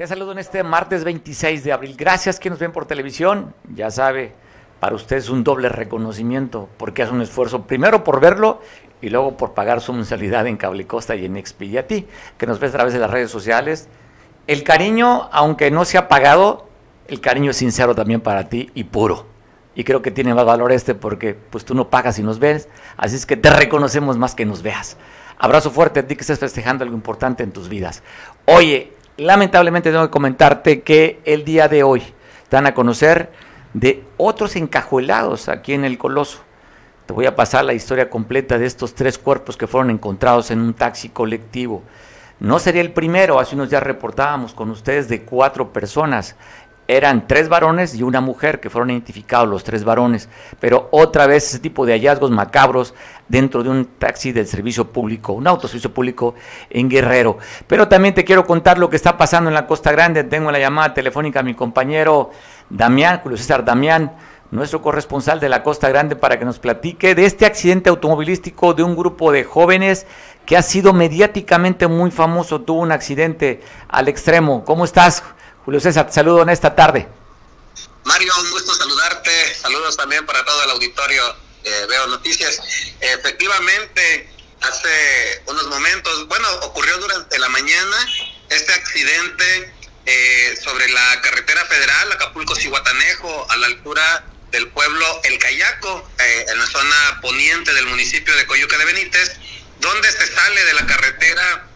Te saludo en este martes 26 de abril. Gracias que nos ven por televisión. Ya sabe, para usted es un doble reconocimiento porque hace un esfuerzo primero por verlo y luego por pagar su mensualidad en Cable Costa y en Expi. A ti, que nos ves a través de las redes sociales. El cariño, aunque no se ha pagado, el cariño es sincero también para ti y puro. Y creo que tiene más valor este porque pues tú no pagas y nos ves, así es que te reconocemos más que nos veas. Abrazo fuerte a ti que estás festejando algo importante en tus vidas. Oye, lamentablemente tengo que comentarte que el día de hoy dan a conocer de otros encajuelados aquí en el Coloso. Te voy a pasar la historia completa de estos tres cuerpos que fueron encontrados en un taxi colectivo. No sería el primero, hace unos días reportábamos con ustedes de cuatro personas eran tres varones y una mujer que fueron identificados los tres varones, pero otra vez ese tipo de hallazgos macabros dentro de un taxi del servicio público, un autoservicio público en Guerrero. Pero también te quiero contar lo que está pasando en la Costa Grande. Tengo la llamada telefónica a mi compañero Damián, Julio César Damián, nuestro corresponsal de la Costa Grande, para que nos platique de este accidente automovilístico de un grupo de jóvenes que ha sido mediáticamente muy famoso. Tuvo un accidente al extremo. ¿Cómo estás? Julio César, te saludo en esta tarde. Mario, un gusto saludarte. Saludos también para todo el auditorio. Eh, veo noticias. Efectivamente, hace unos momentos, bueno, ocurrió durante la mañana este accidente eh, sobre la carretera federal Acapulco-Cihuatanejo, a la altura del pueblo El Cayaco, eh, en la zona poniente del municipio de Coyuca de Benítez, donde se sale de la carretera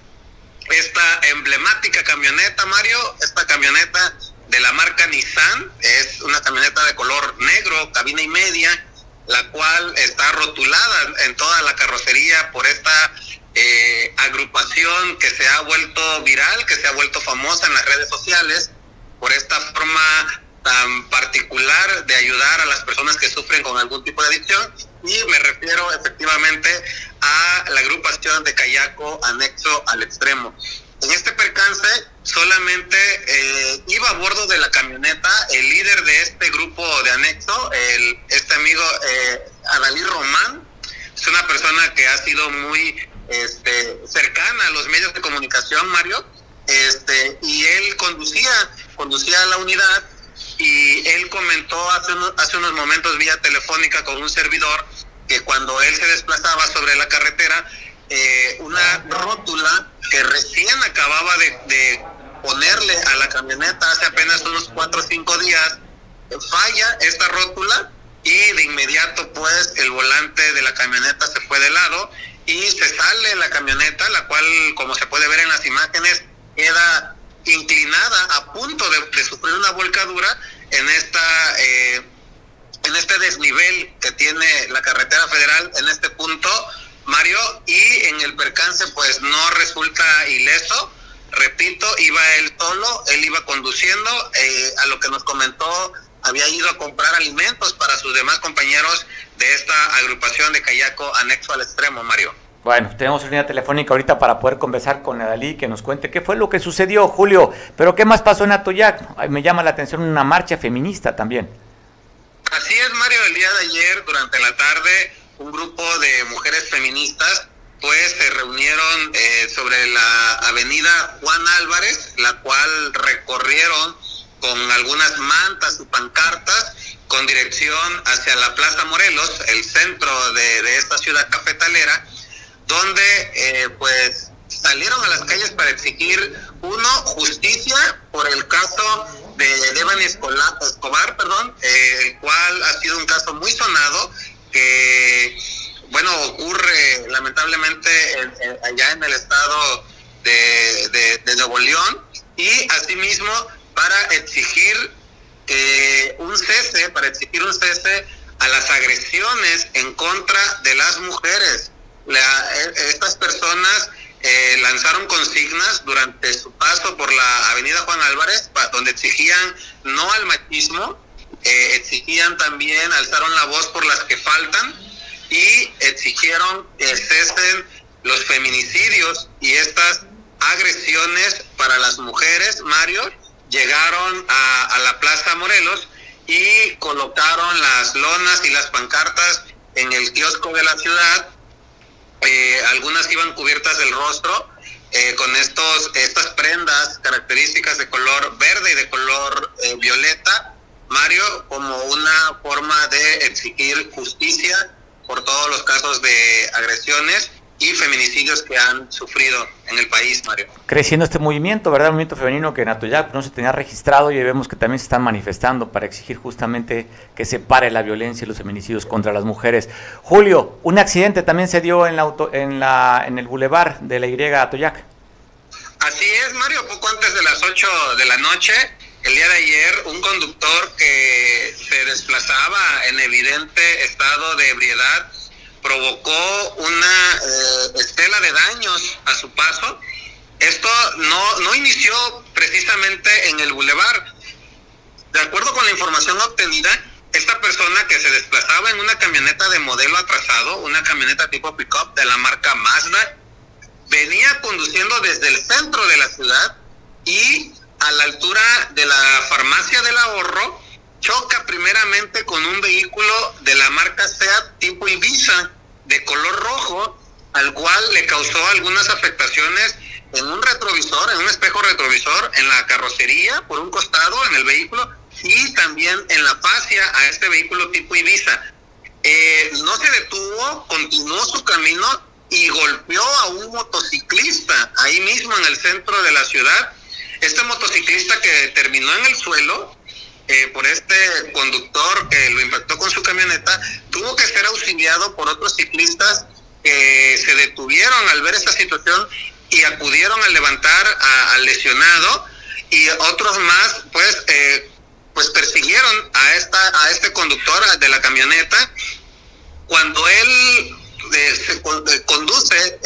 esta emblemática camioneta, Mario, esta camioneta de la marca Nissan, es una camioneta de color negro, cabina y media, la cual está rotulada en toda la carrocería por esta eh, agrupación que se ha vuelto viral, que se ha vuelto famosa en las redes sociales, por esta forma tan particular de ayudar a las personas que sufren con algún tipo de adicción. Y me refiero efectivamente a la agrupación de Cayaco anexo al extremo. En este percance solamente eh, iba a bordo de la camioneta el líder de este grupo de anexo, el, este amigo eh, Adalí Román, es una persona que ha sido muy este, cercana a los medios de comunicación, Mario, este, y él conducía, conducía la unidad y él comentó hace hace unos momentos vía telefónica con un servidor que cuando él se desplazaba sobre la carretera, eh, una rótula que recién acababa de, ponerle a la camioneta hace apenas unos cuatro o cinco días, falla esta rótula y de inmediato pues el volante de la camioneta se fue de lado y se sale la camioneta, la cual como se puede ver en las imágenes queda inclinada a punto de, sufrir una volcadura en esta eh, en este desnivel que tiene la carretera federal en este punto, Mario, y en el percance pues no resulta ileso. Repito, iba él solo, él iba conduciendo, eh, a lo que nos comentó, había ido a comprar alimentos para sus demás compañeros de esta agrupación de Cayaco anexo al extremo, Mario. Bueno, tenemos línea telefónica ahorita para poder conversar con Adalí, que nos cuente qué fue lo que sucedió, Julio. Pero ¿qué más pasó en Atoyac? Me llama la atención una marcha feminista también. Así es, Mario, el día de ayer, durante la tarde, un grupo de mujeres feministas pues se reunieron eh, sobre la avenida Juan Álvarez, la cual recorrieron con algunas mantas y pancartas con dirección hacia la Plaza Morelos, el centro de, esta ciudad cafetalera, donde eh, pues salieron a las calles para exigir, uno, justicia por el caso de Devani Escobar, perdón, eh, el cual ha sido un caso muy sonado que, bueno, ocurre lamentablemente allá en el estado de, de, Nuevo León y asimismo para exigir un cese, para exigir un cese a las agresiones en contra de las mujeres. E, estas personas eh, lanzaron consignas durante su paso por la avenida Juan Álvarez, donde exigían no al machismo, eh, exigían también, alzaron la voz por las que faltan y exigieron que cesen los feminicidios y estas agresiones para las mujeres, Mario, llegaron a, la Plaza Morelos y colocaron las lonas y las pancartas en el kiosco de la ciudad eh, algunas iban cubiertas del rostro, eh, con estos estas prendas características de color verde y de color eh, violeta, Mario, como una forma de exigir justicia por todos los casos de agresiones y feminicidios que han sufrido en el país, Mario. Creciendo este movimiento, ¿verdad? Un movimiento femenino que en Atoyac no se tenía registrado y vemos que también se están manifestando para exigir justamente que se pare la violencia y los feminicidios contra las mujeres. Julio, un accidente también se dio en, la auto, en, la, en el bulevar de la Y Atoyac. Así es, Mario, poco antes de las 8 de la noche, el día de ayer, un conductor que se desplazaba en evidente estado de ebriedad provocó una eh, estela de daños a su paso. Esto no, no inició precisamente en el bulevar. De acuerdo con la información obtenida, esta persona que se desplazaba en una camioneta de modelo atrasado, una camioneta tipo pickup de la marca Mazda, venía conduciendo desde el centro de la ciudad y a la altura de la farmacia del ahorro choca primeramente con un vehículo de la marca SEAT tipo Ibiza de color rojo, al cual le causó algunas afectaciones en un retrovisor, en un espejo retrovisor, en la carrocería, por un costado, en el vehículo, y también en la fascia a este vehículo tipo Ibiza. Eh, no se detuvo, continuó su camino y golpeó a un motociclista ahí mismo en el centro de la ciudad. Este motociclista que terminó en el suelo, eh, por este conductor que lo impactó con su camioneta, tuvo que ser auxiliado por otros ciclistas que se detuvieron al ver esta situación y acudieron a levantar al lesionado y otros más pues eh, pues persiguieron a esta a este conductor de la camioneta. Cuando él eh, se conduce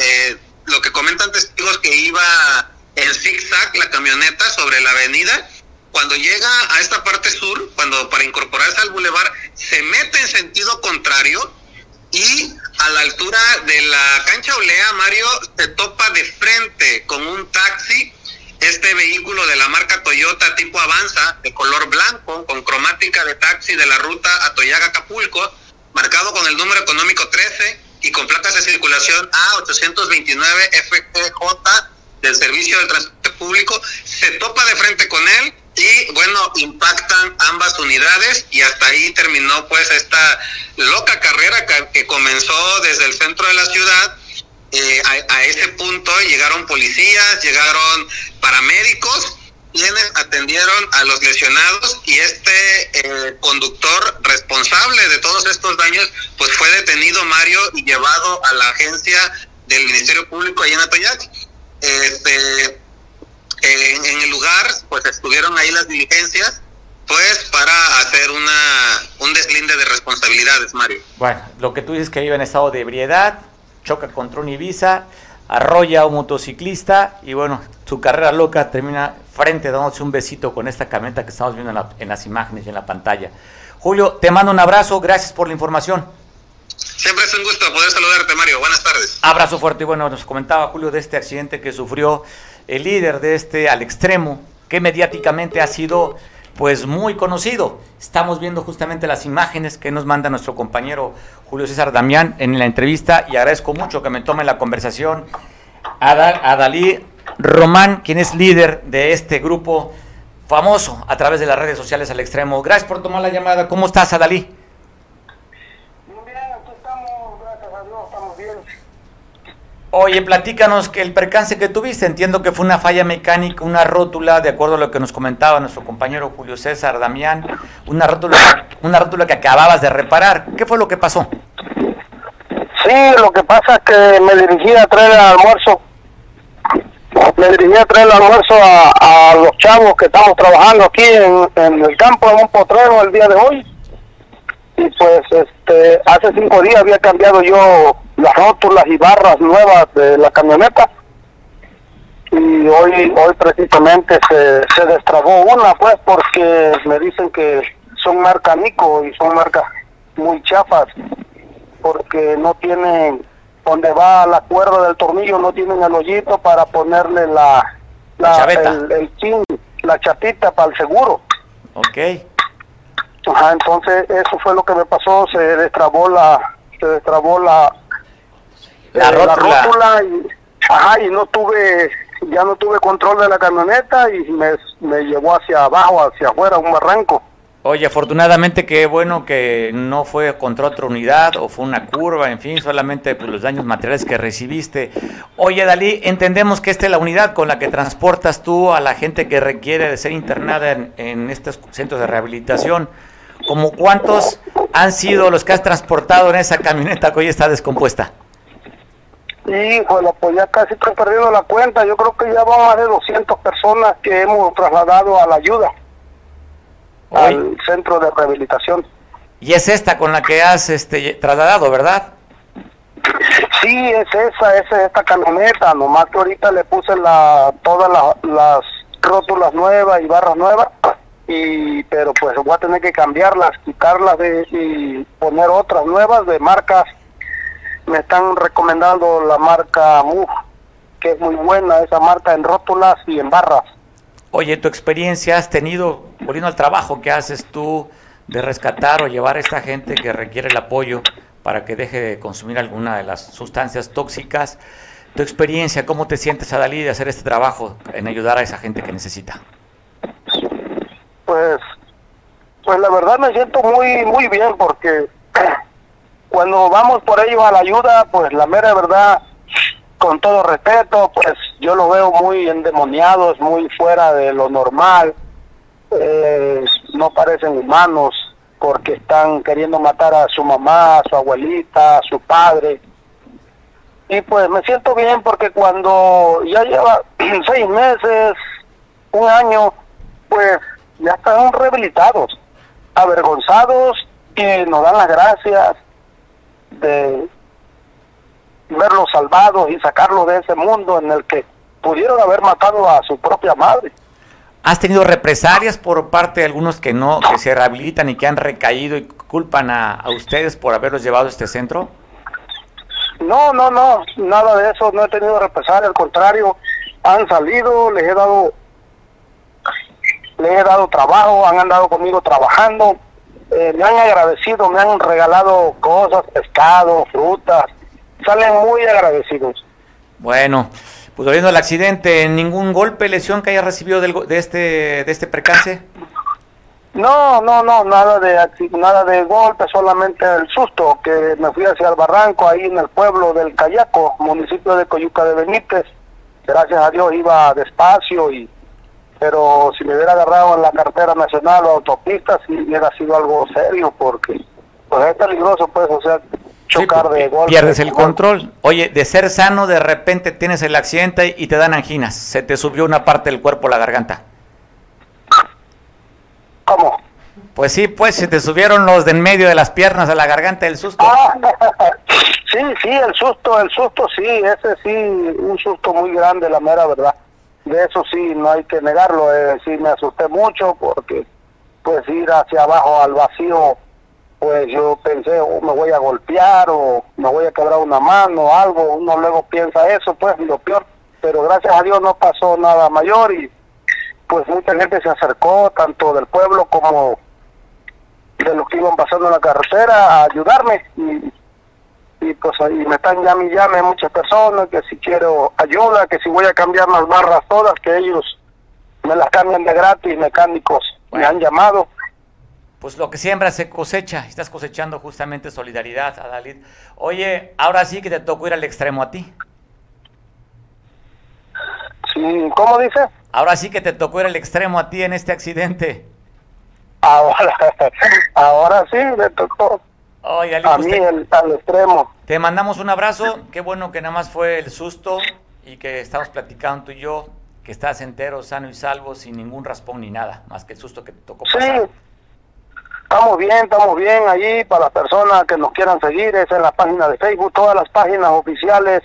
lo que comentan testigos que iba en zigzag la camioneta sobre la avenida cuando llega a esta parte sur, cuando para incorporarse al bulevar, se mete en sentido contrario y a la altura de la cancha Olea, Mario se topa de frente con un taxi, este vehículo de la marca Toyota tipo Avanza, de color blanco, con cromática de taxi de la ruta Atoyaga-Acapulco, marcado con el número económico 13 y con placas de circulación A829 FTJ del Servicio del Transporte Público, se topa de frente con él y bueno, impactan ambas unidades y hasta ahí terminó pues esta loca carrera que, comenzó desde el centro de la ciudad. Eh, a, ese punto llegaron policías, llegaron paramédicos, quienes atendieron a los lesionados y este eh, conductor responsable de todos estos daños pues fue detenido Mario y llevado a la agencia del Ministerio Público allá en Atoyac. Este, en, el lugar, pues estuvieron ahí las diligencias, pues para hacer una un deslinde de responsabilidades, Mario. Bueno, lo que tú dices que iba en estado de ebriedad, choca contra un Ibiza, arrolla a un motociclista y bueno, su carrera loca termina frente dándose un besito con esta camioneta que estamos viendo en, en las imágenes y en la pantalla. Julio, te mando un abrazo, gracias por la información. Siempre es un gusto poder saludarte, Mario. Buenas tardes. Abrazo fuerte. Y bueno, nos comentaba Julio de este accidente que sufrió el líder de este al extremo, que mediáticamente ha sido pues muy conocido. Estamos viendo justamente las imágenes que nos manda nuestro compañero Julio César Damián en la entrevista y agradezco mucho que me tome la conversación a, Dalí Román, quien es líder de este grupo famoso a través de las redes sociales al extremo. Gracias por tomar la llamada. ¿Cómo estás, Adalí? Oye, platícanos que el percance que tuviste, entiendo que fue una falla mecánica, una rótula, de acuerdo a lo que nos comentaba nuestro compañero Julio César Damián, una rótula, una rótula que acababas de reparar. ¿Qué fue lo que pasó? Sí, lo que pasa es que me dirigí a traer el almuerzo. Me dirigí a traer el almuerzo a, los chavos que estamos trabajando aquí en, el campo, en un potrero el día de hoy. Y pues este, hace cinco días había cambiado yo las rótulas y barras nuevas de la camioneta. Y hoy hoy precisamente se, se destrabó una pues porque me dicen que son marca Nico y son marcas muy chafas porque no tienen donde va la cuerda del tornillo no tienen el hoyito para ponerle la, la el, el chin, la chatita para el seguro. Ok. Ajá, entonces eso fue lo que me pasó se destrabó la se destrabó la la, rótula. y, ajá, y no tuve ya no tuve control de la camioneta y me, me llevó hacia abajo, hacia afuera, un barranco. Oye, afortunadamente qué bueno que no fue contra otra unidad o fue una curva, en fin, solamente pues, los daños materiales que recibiste. Oye, Dalí, entendemos que esta es la unidad con la que transportas tú a la gente que requiere de ser internada en, en estos centros de rehabilitación. ¿Como cuántos han sido los que has transportado en esa camioneta que hoy está descompuesta? Híjole, pues ya casi estoy perdiendo la cuenta. Yo creo que ya van más de 200 personas que hemos trasladado a la ayuda al centro de rehabilitación. Y es esta con la que has este, trasladado, ¿verdad? Sí, es esa, es esta camioneta, nomás que ahorita le puse la, todas las rótulas nuevas y barras nuevas, y pero pues voy a tener que cambiarlas, quitarlas de, y poner otras nuevas de marcas. Me están recomendando la marca MUF, que es muy buena esa marca en rótulas y en barras. Oye, tu experiencia has tenido, volviendo al trabajo que haces tú de rescatar o llevar a esta gente que requiere el apoyo para que deje de consumir alguna de las sustancias tóxicas. Tu experiencia, ¿cómo te sientes, Adalí, de hacer este trabajo en ayudar a esa gente que necesita? Pues, pues la verdad me siento muy, muy bien porque cuando vamos por ellos a la ayuda, pues la mera verdad con todo respeto, pues yo lo veo muy endemoniados, muy fuera de lo normal. Eh, no parecen humanos porque están queriendo matar a su mamá, a su abuelita, a su padre. Y pues me siento bien porque cuando ya lleva seis meses, un año, pues ya están rehabilitados, avergonzados y nos dan las gracias de verlos salvados y sacarlos de ese mundo en el que pudieron haber matado a su propia madre. ¿Has tenido represalias por parte de algunos que no, que se rehabilitan y que han recaído y culpan a, a ustedes por haberlos llevado a este centro? No, no, no, nada de eso, no he tenido represalias, al contrario, han salido, les he dado, les he dado trabajo, han andado conmigo trabajando, eh, me han agradecido, me han regalado cosas, pescado, frutas, salen muy agradecidos. Bueno, pues volviendo al accidente, ¿ningún golpe, lesión que haya recibido del, de este de este percance? No, no, no, nada de nada de golpe, solamente el susto que me fui hacia el barranco ahí en el pueblo del Cayaco, municipio de Coyuca de Benítez. Gracias a Dios iba despacio y pero si me hubiera agarrado en la cartera nacional o autopista sí hubiera sido algo serio porque pues es peligroso pues, o sea, chocar de golpe. Pierdes el control. Oye, de ser sano, de repente tienes el accidente y te dan anginas. Se te subió una parte del cuerpo a la garganta. ¿Cómo? Pues sí, pues se te subieron los de en medio de las piernas a la garganta del susto. Ah, sí, sí, el susto, el susto sí, ese sí, un susto muy grande, la mera verdad. De eso sí, no hay que negarlo, eh, sí me asusté mucho porque pues ir hacia abajo al vacío pues yo pensé, oh, me voy a golpear o me voy a quebrar una mano o algo, uno luego piensa eso, pues lo peor, pero gracias a Dios no pasó nada mayor y pues mucha gente se acercó, tanto del pueblo como de los que iban pasando en la carretera, a ayudarme y, y pues ahí me están llame y llame muchas personas que si quiero ayuda, que si voy a cambiar las barras todas, que ellos me las cambian de gratis, mecánicos me han llamado pues lo que siembra se cosecha. Estás cosechando justamente solidaridad, Adalid. Oye, ahora sí que te tocó ir al extremo a ti. Sí, ¿cómo dice? Ahora sí que te tocó ir al extremo a ti en este accidente. Ahora, ahora sí me tocó. A pues mí el, al extremo. Te mandamos un abrazo. Qué bueno que nada más fue el susto y que estamos platicando tú y yo, que estás entero, sano y salvo, sin ningún raspón ni nada, más que el susto que te tocó pasar. Sí Estamos bien, estamos bien allí para las personas que nos quieran seguir, es en la página de Facebook, todas las páginas oficiales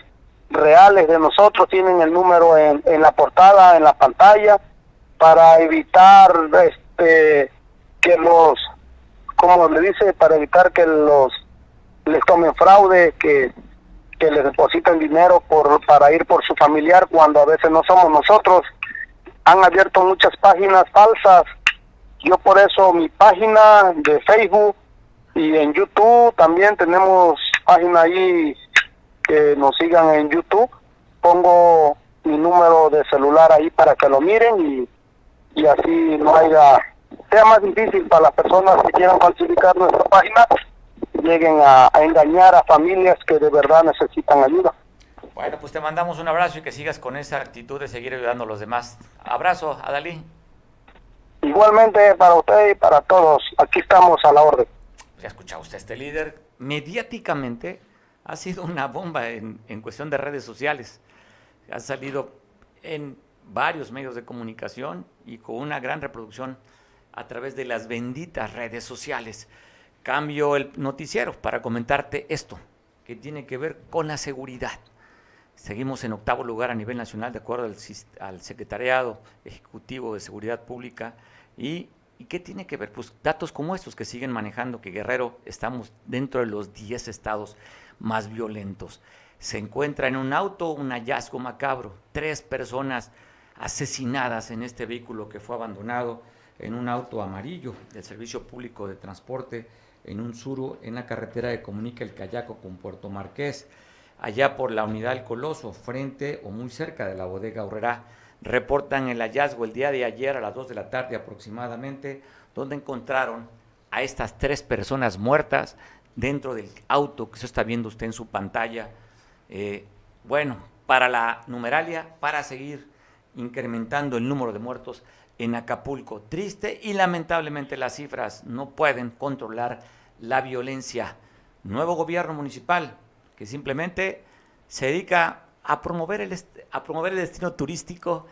reales de nosotros tienen el número en, en la portada, en la pantalla, para evitar este que los, como le dice, para evitar que los les tomen fraude, que, que les depositen dinero por para ir por su familiar cuando a veces no somos nosotros. Han abierto muchas páginas falsas yo por eso mi página de Facebook y en YouTube también tenemos página ahí que nos sigan en YouTube. Pongo mi número de celular ahí para que lo miren y, y así no haya, sea más difícil para las personas que quieran falsificar nuestra página, lleguen a, a engañar a familias que de verdad necesitan ayuda. Bueno, pues te mandamos un abrazo y que sigas con esa actitud de seguir ayudando a los demás. Abrazo, Adalí. Igualmente para usted y para todos, aquí estamos a la orden. Ya escuchado usted, este líder mediáticamente ha sido una bomba en, en cuestión de redes sociales. Ha salido en varios medios de comunicación y con una gran reproducción a través de las benditas redes sociales. Cambio el noticiero para comentarte esto, que tiene que ver con la seguridad. Seguimos en octavo lugar a nivel nacional de acuerdo al, Secretariado Ejecutivo de Seguridad Pública. ¿Y, ¿Y, qué tiene que ver? Pues datos como estos que siguen manejando, que Guerrero estamos dentro de los 10 estados más violentos. Se encuentra en un auto un hallazgo macabro, tres personas asesinadas en este vehículo que fue abandonado en un auto amarillo del Servicio Público de Transporte en un suro en la carretera que comunica el Cayaco con Puerto Marqués allá por la unidad del Coloso, frente o muy cerca de la bodega Horrera. Reportan el hallazgo el día de ayer a las 2 de la tarde aproximadamente, donde encontraron a estas tres personas muertas dentro del auto que se está viendo usted en su pantalla. Eh, bueno, para la numeralia, para seguir incrementando el número de muertos en Acapulco. Triste y lamentablemente las cifras no pueden controlar la violencia. Nuevo gobierno municipal, que simplemente se dedica a promover el, a promover el destino turístico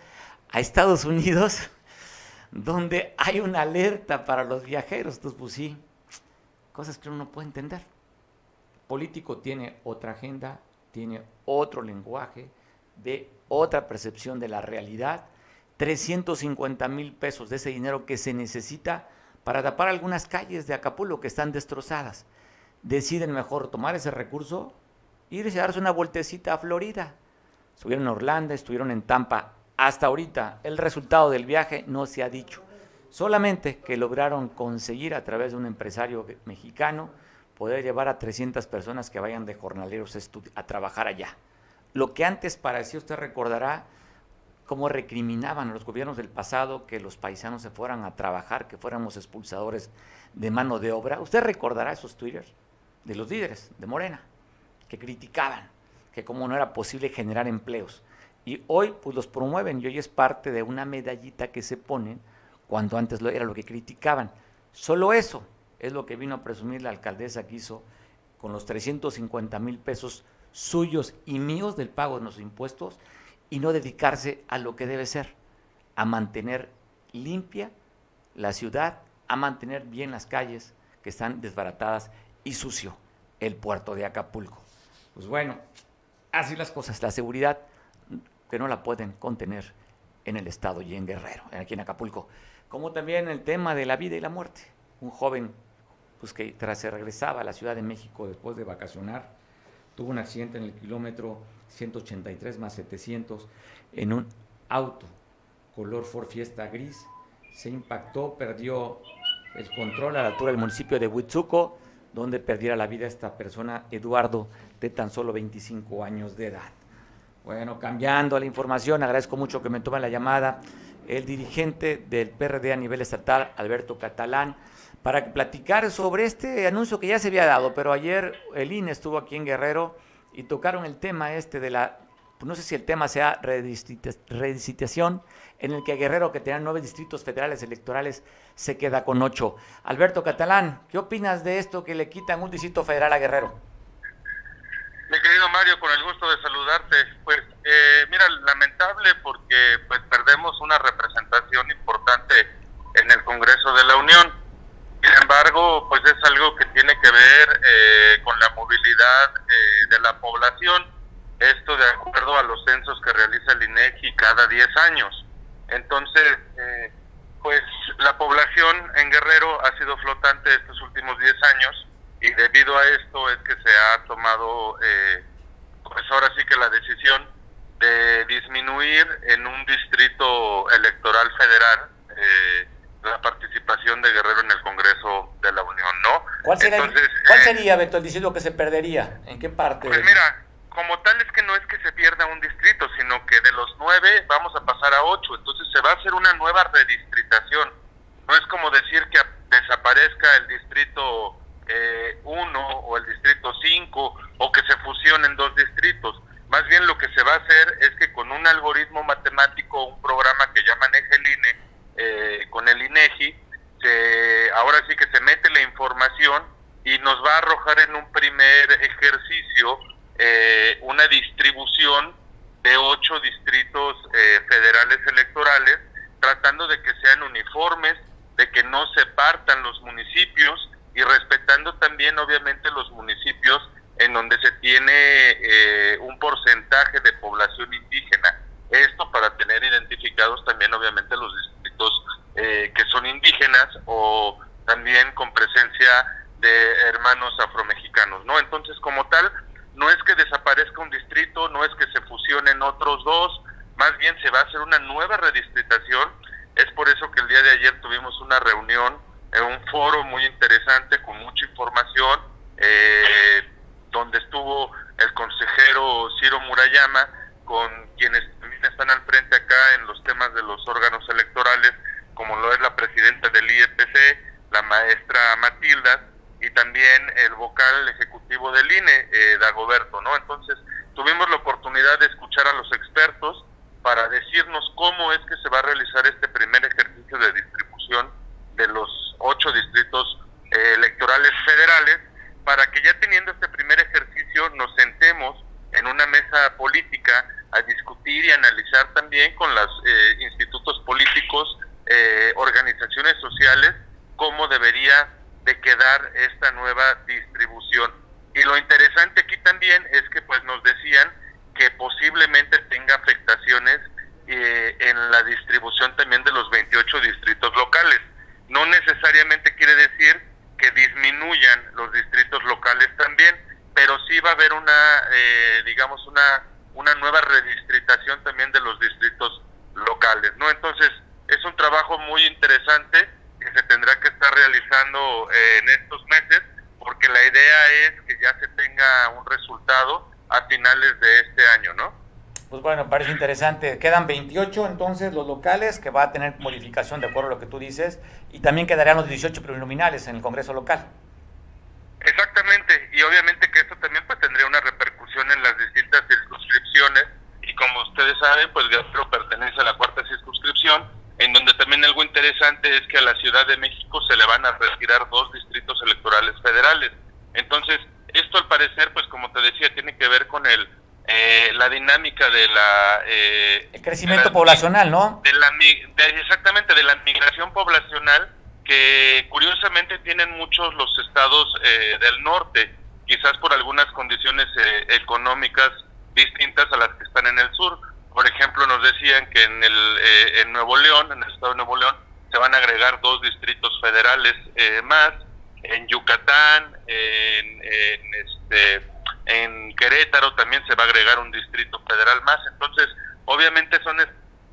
a Estados Unidos, donde hay una alerta para los viajeros. Entonces, pues sí, cosas que uno no puede entender. Político tiene otra agenda, tiene otro lenguaje, de otra percepción de la realidad. 350 mil pesos de ese dinero que se necesita para tapar algunas calles de Acapulco que están destrozadas. Deciden mejor tomar ese recurso irse a darse una vueltecita a Florida. Estuvieron en Orlando, estuvieron en Tampa. Hasta ahorita el resultado del viaje no se ha dicho. Solamente que lograron conseguir a través de un empresario mexicano poder llevar a 300 personas que vayan de jornaleros a trabajar allá. Lo que antes parecía, usted recordará, cómo recriminaban a los gobiernos del pasado que los paisanos se fueran a trabajar, que fuéramos expulsadores de mano de obra. Usted recordará esos twitters de los líderes de Morena que criticaban que como no era posible generar empleos. Y hoy pues los promueven y hoy es parte de una medallita que se ponen cuando antes lo, era lo que criticaban. Solo eso es lo que vino a presumir la alcaldesa que hizo con los 350 mil pesos suyos y míos del pago de los impuestos y no dedicarse a lo que debe ser, a mantener limpia la ciudad, a mantener bien las calles que están desbaratadas y sucio el puerto de Acapulco. Pues bueno, así las cosas, la seguridad que no la pueden contener en el Estado y en Guerrero, aquí en Acapulco. Como también el tema de la vida y la muerte. Un joven pues, que tras se regresaba a la Ciudad de México después de vacacionar, tuvo un accidente en el kilómetro 183 más 700 en un auto color Ford Fiesta gris. Se impactó, perdió el control a la altura del municipio de Huitzuco, donde perdiera la vida esta persona, Eduardo, de tan solo 25 años de edad. Bueno, cambiando la información, agradezco mucho que me tome la llamada el dirigente del PRD a nivel estatal, Alberto Catalán, para platicar sobre este anuncio que ya se había dado, pero ayer el INE estuvo aquí en Guerrero y tocaron el tema este de la, no sé si el tema sea redicitación, en el que Guerrero, que tenía nueve distritos federales electorales, se queda con ocho. Alberto Catalán, ¿qué opinas de esto que le quitan un distrito federal a Guerrero? Mi querido Mario, con el gusto de saludarte. Pues eh, mira, lamentable porque pues perdemos una representación importante en el Congreso de la Unión. Sin embargo, pues es algo que tiene que ver eh, con la movilidad eh, de la población. Esto de acuerdo a los censos que realiza el INEGI cada 10 años. Entonces, pues la población en Guerrero ha sido flotante estos últimos 10 años y debido a esto es que se ha tomado, eh, pues ahora sí que la decisión de disminuir en un distrito electoral federal eh, la participación de Guerrero en el Congreso de la Unión, ¿no? ¿Cuál sería, Entonces, ¿cuál eh, sería Beto, el que se perdería? ¿En qué parte? Pues mira, como tal es que no es que se pierda un distrito, sino que de los nueve vamos a pasar a ocho, entonces se va a hacer una nueva redistritación. No es como decir que desaparezca el distrito 1 eh, o el distrito 5 o que se fusionen dos distritos. Más bien lo que se va a hacer es que con un algoritmo matemático, un programa que ya maneja eh, con el INEGI, se, ahora sí que se mete la información y nos va a arrojar en un primer ejercicio eh, una distribución de ocho distritos eh, federales electorales, tratando de que sean uniformes, de que no se partan los municipios y respetando también obviamente los municipios en donde se tiene eh, un porcentaje de población indígena. Esto para tener identificados también obviamente los distritos eh, que son indígenas o también con presencia de hermanos afromexicanos, ¿no? Entonces, como tal, no es que desaparezca un distrito, no es que se fusionen otros dos, más bien se va a hacer una nueva redistritación. Es por eso que el día de ayer tuvimos una reunión en un foro muy interesante con mucha información, eh, donde estuvo el consejero Ciro Murayama, con quienes también están al frente acá en los temas de los órganos electorales, como lo es la presidenta del IEPC, la maestra Matilda, y también el vocal ejecutivo del INE, eh, Dagoberto, ¿no? Entonces, tuvimos la oportunidad de escuchar a los expertos para decirnos cómo es que se va a realizar este primer ejercicio de distribución de los ocho distritos eh, electorales federales, para que ya teniendo este primer ejercicio nos sentemos en una mesa política a discutir y analizar también con los eh, institutos políticos, eh, organizaciones sociales, cómo debería de quedar esta nueva distribución. Y lo interesante aquí también es que pues nos decían que posiblemente tenga afectaciones eh, en la distribución también de los 28 distritos locales. No necesariamente quiere decir que disminuyan los distritos locales también, pero sí va a haber una, eh, digamos, una, una nueva redistritación también de los distritos locales, ¿no? Entonces, es un trabajo muy interesante que se tendrá que estar realizando eh, en estos meses, porque la idea es que ya se tenga un resultado a finales de este año, ¿no? Pues bueno, parece interesante. Quedan 28 entonces los locales que va a tener modificación de acuerdo a lo que tú dices y también quedarían los 18 plurinominales en el Congreso local. Exactamente, y obviamente que esto también pues tendría una repercusión en las distintas circunscripciones y como ustedes saben, pues Guerrero pertenece a la cuarta circunscripción en donde también algo interesante es que a la Ciudad de México se le van a retirar dos distritos electorales federales. Entonces, esto al parecer, pues como te decía, tiene que ver con el eh, la dinámica de la... Eh, el crecimiento poblacional, ¿no? De la, exactamente, de la migración poblacional que curiosamente tienen muchos los estados eh, del norte, quizás por algunas condiciones económicas distintas a las que están en el sur por ejemplo, nos decían que en el eh, en Nuevo León, en el estado de Nuevo León, se van a agregar dos distritos federales eh, más. En Yucatán, en, este, en Querétaro también se va a agregar un distrito federal más. Entonces, obviamente son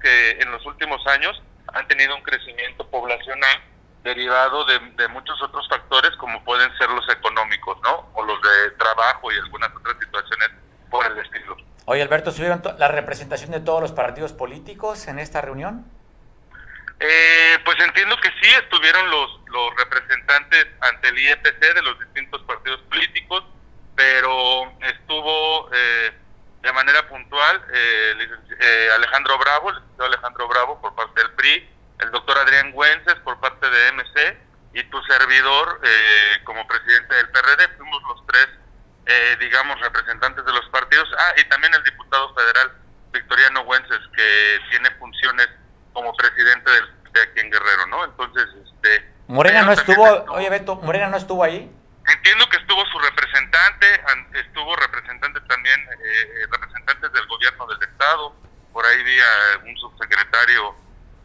que en los últimos años han tenido un crecimiento poblacional derivado de, de, muchos otros factores como pueden ser los económicos, ¿no? O los de trabajo y algunas otras situaciones por el estilo. Oye, Alberto, ¿subieron la representación de todos los partidos políticos en esta reunión? Eh, pues entiendo que sí, estuvieron los, los representantes ante el IEPC de los distintos partidos políticos, pero estuvo eh, de manera puntual eh, Alejandro Bravo, el licenciado Alejandro Bravo por parte del PRI, el doctor Adrián Güences por parte de MC y tu servidor como presidente del PRD, fuimos los tres eh, digamos, representantes de los partidos. Ah, y también el diputado federal Victoriano Güences, que tiene funciones como presidente de, aquí en Guerrero, ¿no? Entonces, este... Morena no estuvo, oye Beto, Morena no estuvo ahí. Entiendo que estuvo su representante, estuvo representante también, eh, representantes del gobierno del Estado, por ahí vi a un subsecretario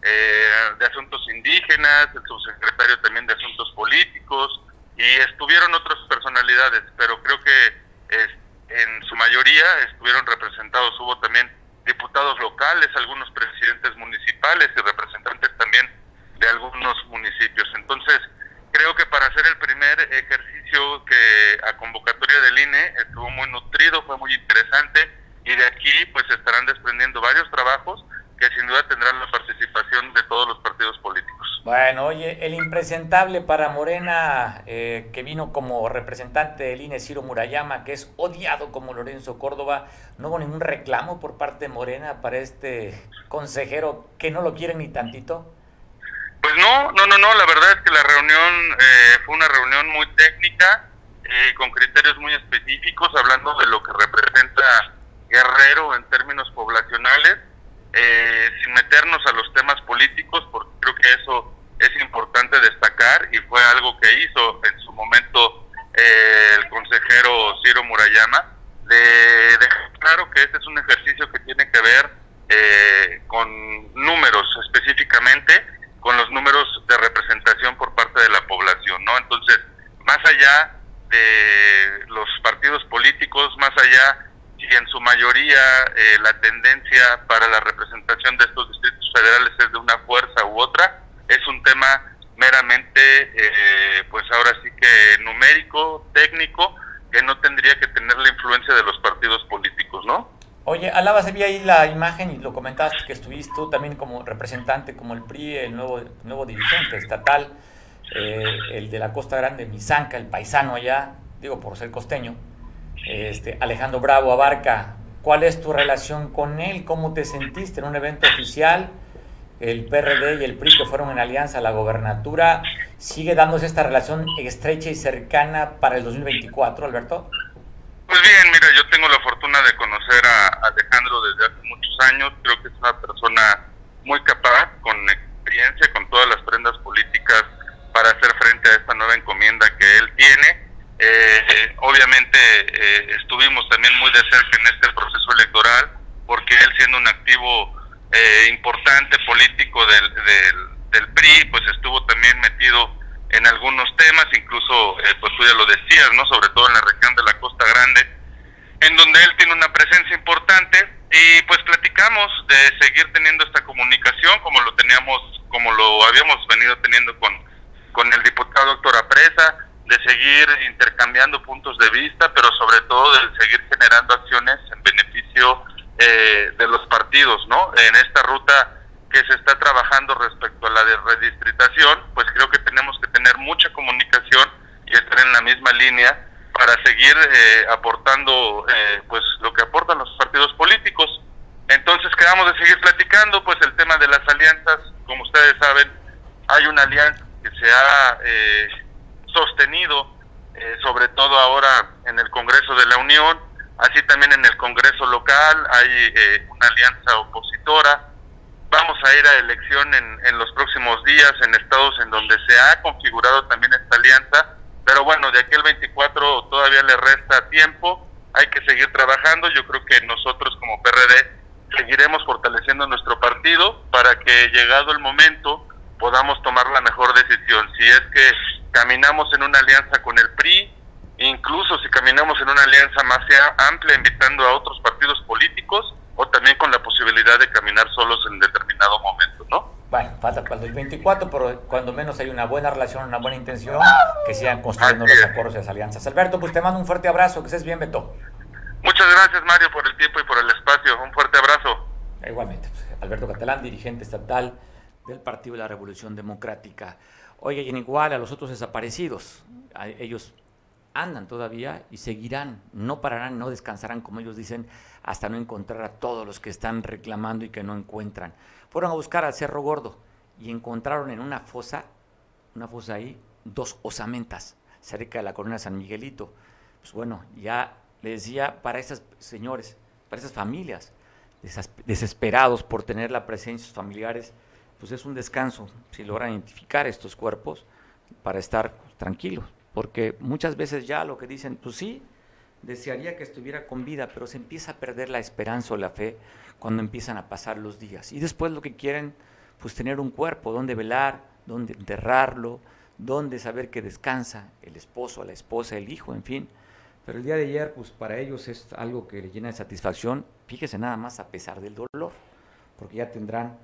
eh, de Asuntos Indígenas, el subsecretario también de Asuntos Políticos, y estuvieron otras personalidades, pero creo que en su mayoría estuvieron representados, hubo también diputados locales, algunos presidentes municipales y representantes también de algunos municipios. Entonces, creo que para hacer el primer ejercicio que a convocatoria del INE estuvo muy nutrido, fue muy interesante y de aquí pues estarán desprendiendo varios trabajos que sin duda tendrán la participación de todos los partidos políticos. Bueno, oye, el impresentable para Morena, eh, que vino como representante del INE Ciro Murayama, que es odiado como Lorenzo Córdoba, no hubo ningún reclamo por parte de Morena para este consejero que no lo quiere ni tantito. Pues no, no, no, no, la verdad es que la reunión eh, fue una reunión muy técnica, eh, con criterios muy específicos, hablando de lo que representa Guerrero en términos poblacionales eh, sin meternos a los temas políticos, porque creo que eso es importante destacar y fue algo que hizo en su momento eh, el consejero Ciro Murayama, de dejar claro que este es un ejercicio que tiene que ver eh, con números específicamente, con los números de representación por parte de la población, ¿no? Entonces, más allá de los partidos políticos, más allá y en su mayoría eh, la tendencia para la representación de estos distritos federales es de una fuerza u otra, es un tema meramente, eh, pues ahora sí que numérico, técnico, que no tendría que tener la influencia de los partidos políticos, ¿no? Oye, Alaba, se vi ahí la imagen y lo comentaste que estuviste tú también como representante, como el PRI, el nuevo, nuevo dirigente estatal, eh, el de la Costa Grande, Misanca, el paisano allá, digo por ser costeño, este, Alejandro Bravo Abarca, ¿cuál es tu relación con él? ¿Cómo te sentiste en un evento oficial? El PRD y el PRI que fueron en alianza a la gobernatura, ¿sigue dándose esta relación estrecha y cercana para el 2024, Alberto? Pues bien, mira, yo tengo la fortuna de conocer a Alejandro desde hace muchos años, creo que es una persona muy capaz, con experiencia, con todas las prendas políticas para hacer frente a esta nueva encomienda que él tiene eh, obviamente eh, estuvimos muy de cerca en este proceso electoral, porque él siendo un activo eh, importante político del, del, PRI, pues estuvo también metido en algunos temas, incluso eh, pues tú ya lo decías, ¿no? Sobre todo en la región de la Costa Grande, en donde él tiene una presencia importante y pues platicamos de seguir teniendo esta comunicación como lo teníamos, como lo habíamos venido teniendo con, con el diputado doctor Apresa, de seguir intercambiando puntos de vista, pero sobre todo de seguir generando acciones en beneficio eh, de los partidos, ¿no? En esta ruta que se está trabajando respecto a la de redistritación, pues creo que tenemos que tener mucha comunicación y estar en la misma línea para seguir eh, aportando eh, pues lo que aportan los partidos políticos. Entonces quedamos de seguir platicando, pues el tema de las alianzas, como ustedes saben, hay una alianza que se ha sostenido, eh, sobre todo ahora en el Congreso de la Unión, así también en el Congreso local hay eh, una alianza opositora. Vamos a ir a elección en, en los próximos días en estados en donde se ha configurado también esta alianza, pero bueno, de aquí al 24 todavía le resta tiempo, hay que seguir trabajando, yo creo que nosotros como PRD seguiremos fortaleciendo nuestro partido para que llegado el momento podamos tomar la mejor decisión. Si es que caminamos en una alianza con el PRI, incluso si caminamos en una alianza más amplia, invitando a otros partidos políticos, o también con la posibilidad de caminar solos en determinado momento, ¿no? Bueno, falta para el 2024, pero cuando menos hay una buena relación, una buena intención, que sigan construyendo los acuerdos y las alianzas. Alberto, pues te mando un fuerte abrazo, que estés bien, Beto. Muchas gracias, Mario, por el tiempo y por el espacio. Un fuerte abrazo. Igualmente. Pues, Alberto Catalán, dirigente estatal del Partido de la Revolución Democrática. Oye, y en igual a los otros desaparecidos, ellos andan todavía y seguirán, no pararán, no descansarán, como ellos dicen, hasta no encontrar a todos los que están reclamando y que no encuentran. Fueron a buscar al Cerro Gordo y encontraron en una fosa, una fosa ahí, dos osamentas cerca de la corona San Miguelito. Pues bueno, ya le decía para esas señores, para esas familias, desesperados por tener la presencia de sus familiares, pues es un descanso si logran identificar estos cuerpos para estar tranquilos, porque muchas veces ya lo que dicen, pues sí, desearía que estuviera con vida, pero se empieza a perder la esperanza o la fe cuando empiezan a pasar los días. Y después lo que quieren, pues tener un cuerpo donde velar, donde enterrarlo, donde saber que descansa el esposo, la esposa, el hijo, en fin. Pero el día de ayer, pues para ellos es algo que le llena de satisfacción, fíjese nada más a pesar del dolor, porque ya tendrán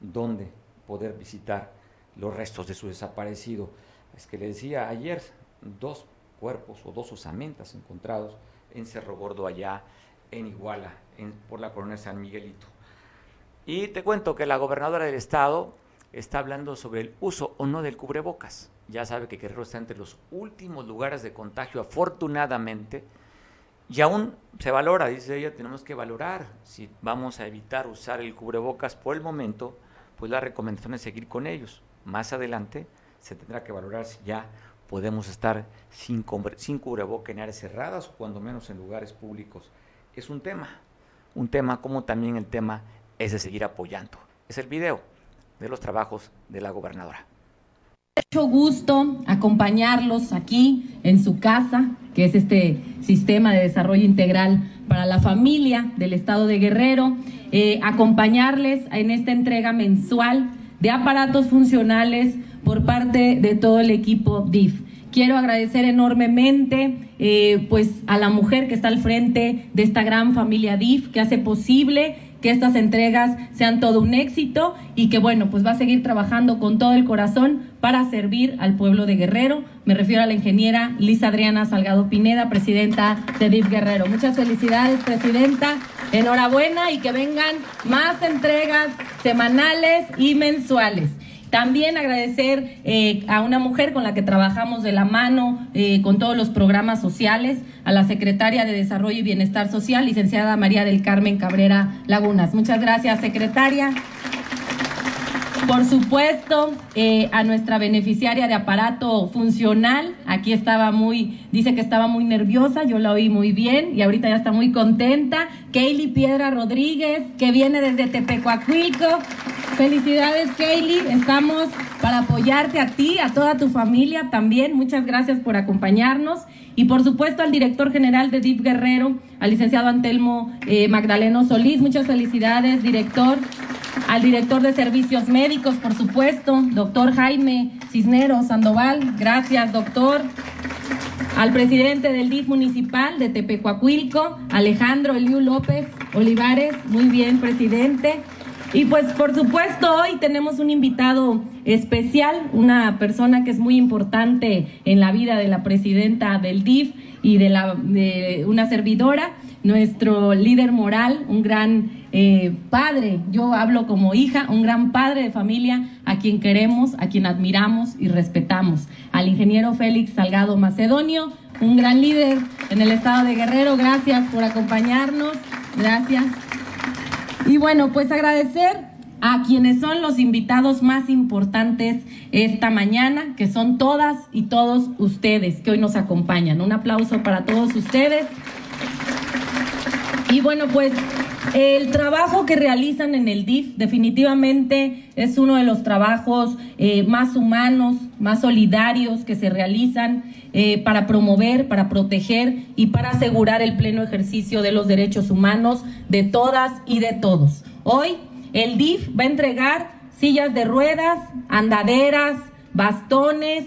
dónde poder visitar los restos de su desaparecido. Es que le decía ayer, dos cuerpos o dos osamentas encontrados en Cerro Gordo allá en Iguala, por la colonia San Miguelito. Y te cuento que la gobernadora del estado está hablando sobre el uso o no del cubrebocas. Ya sabe que Guerrero está entre los últimos lugares de contagio, afortunadamente, y aún se valora, dice ella, tenemos que valorar si vamos a evitar usar el cubrebocas por el momento, pues la recomendación es seguir con ellos. Más adelante se tendrá que valorar si ya podemos estar sin, sin cubrebocas en áreas cerradas o cuando menos en lugares públicos. Es un tema, un tema como también el tema es de seguir apoyando. Es el video de los trabajos de la gobernadora. Mucho gusto acompañarlos aquí en su casa, que es este sistema de desarrollo integral para la familia del estado de Guerrero, eh, acompañarles en esta entrega mensual de aparatos funcionales por parte de todo el equipo DIF. Quiero agradecer enormemente eh, pues a la mujer que está al frente de esta gran familia DIF que hace posible que estas entregas sean todo un éxito y que bueno, pues va a seguir trabajando con todo el corazón para servir al pueblo de Guerrero. Me refiero a la ingeniera Lisa Adriana Salgado Pineda, presidenta de DIF Guerrero. Muchas felicidades, presidenta. Enhorabuena y que vengan más entregas semanales y mensuales. También agradecer eh, a una mujer con la que trabajamos de la mano eh, con todos los programas sociales, a la secretaria de Desarrollo y Bienestar Social, licenciada María del Carmen Cabrera Lagunas. Muchas gracias, secretaria. Por supuesto, eh, a nuestra beneficiaria de aparato funcional, aquí estaba muy, dice que estaba muy nerviosa, yo la oí muy bien y ahorita ya está muy contenta. Kaylee Piedra Rodríguez, que viene desde Tepecuacuilco, Felicidades, Kaylee. Estamos para apoyarte a ti, a toda tu familia también. Muchas gracias por acompañarnos. Y por supuesto al director general de DIP Guerrero, al licenciado Antelmo eh, Magdaleno Solís. Muchas felicidades, director. Al director de servicios médicos, por supuesto, doctor Jaime Cisneros Sandoval. Gracias, doctor. Al presidente del DIF municipal de Tepecuacuilco, Alejandro Eliu López Olivares. Muy bien, presidente. Y pues por supuesto hoy tenemos un invitado especial, una persona que es muy importante en la vida de la presidenta del DIF y de, la, de una servidora, nuestro líder moral, un gran eh, padre, yo hablo como hija, un gran padre de familia a quien queremos, a quien admiramos y respetamos, al ingeniero Félix Salgado Macedonio, un gran líder en el estado de Guerrero, gracias por acompañarnos, gracias. Y bueno, pues agradecer a quienes son los invitados más importantes esta mañana, que son todas y todos ustedes que hoy nos acompañan. Un aplauso para todos ustedes. Y bueno, pues el trabajo que realizan en el DIF definitivamente es uno de los trabajos eh, más humanos, más solidarios que se realizan eh, para promover, para proteger y para asegurar el pleno ejercicio de los derechos humanos de todas y de todos. Hoy el DIF va a entregar sillas de ruedas, andaderas, bastones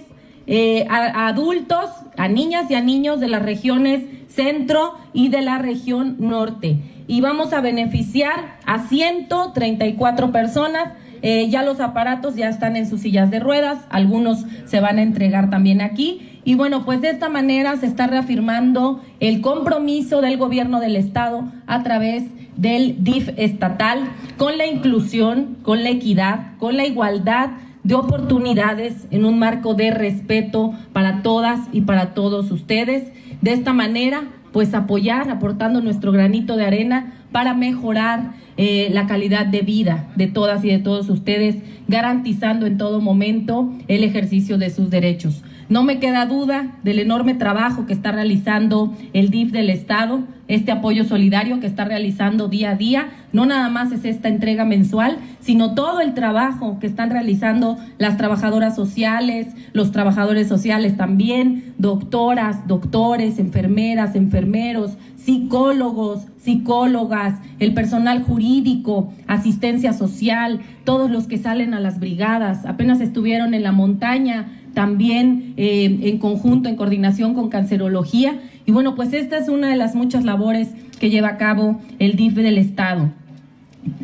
eh, a, adultos, a niñas y a niños de las regiones centro y de la región norte. Y vamos a beneficiar a 134 personas. Eh, ya los aparatos ya están en sus sillas de ruedas, algunos se van a entregar también aquí y bueno, pues de esta manera se está reafirmando el compromiso del gobierno del Estado a través del DIF estatal con la inclusión, con la equidad, con la igualdad de oportunidades en un marco de respeto para todas y para todos ustedes. De esta manera, pues apoyar, aportando nuestro granito de arena para mejorar eh, la calidad de vida de todas y de todos ustedes, garantizando en todo momento el ejercicio de sus derechos. No me queda duda del enorme trabajo que está realizando el DIF del Estado, este apoyo solidario que está realizando día a día. No nada más es esta entrega mensual, sino todo el trabajo que están realizando las trabajadoras sociales, los trabajadores sociales también, doctoras, doctores, enfermeras, enfermeros, psicólogos, psicólogas, el personal jurídico, asistencia social, todos los que salen a las brigadas, apenas estuvieron en la montaña también eh, en conjunto, en coordinación con cancerología. Y bueno, pues esta es una de las muchas labores que lleva a cabo el DIF del Estado.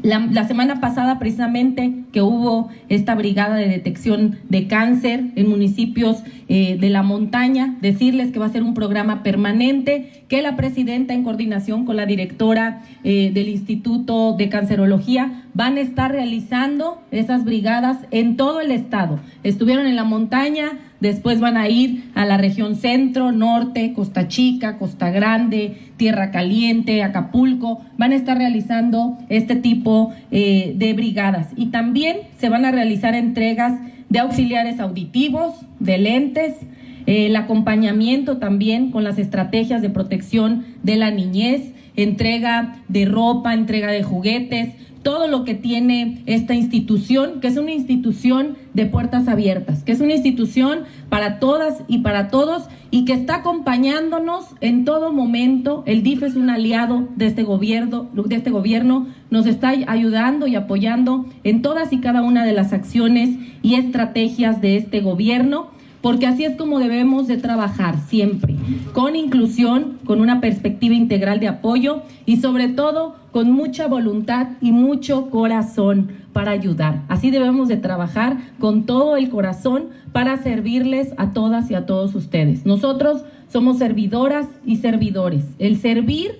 La, semana pasada, precisamente, que hubo esta brigada de detección de cáncer en municipios eh, de la montaña, decirles que va a ser un programa permanente, que la presidenta, en coordinación con la directora eh, del Instituto de Cancerología, van a estar realizando esas brigadas en todo el estado. Estuvieron en la montaña, Después van a ir a la región centro, norte, Costa Chica, Costa Grande, Tierra Caliente, Acapulco. Van a estar realizando este tipo eh, de brigadas. Y también se van a realizar entregas de auxiliares auditivos, de lentes, el acompañamiento también con las estrategias de protección de la niñez, entrega de ropa, entrega de juguetes, todo lo que tiene esta institución, que es una institución de puertas abiertas, que es una institución para todas y para todos y que está acompañándonos en todo momento. El DIF es un aliado de este gobierno, de este gobierno, nos está ayudando y apoyando en todas y cada una de las acciones y estrategias de este gobierno porque así es como debemos de trabajar siempre, con inclusión, con una perspectiva integral de apoyo y sobre todo con mucha voluntad y mucho corazón para ayudar. Así debemos de trabajar con todo el corazón para servirles a todas y a todos ustedes. Nosotros somos servidoras y servidores. El servir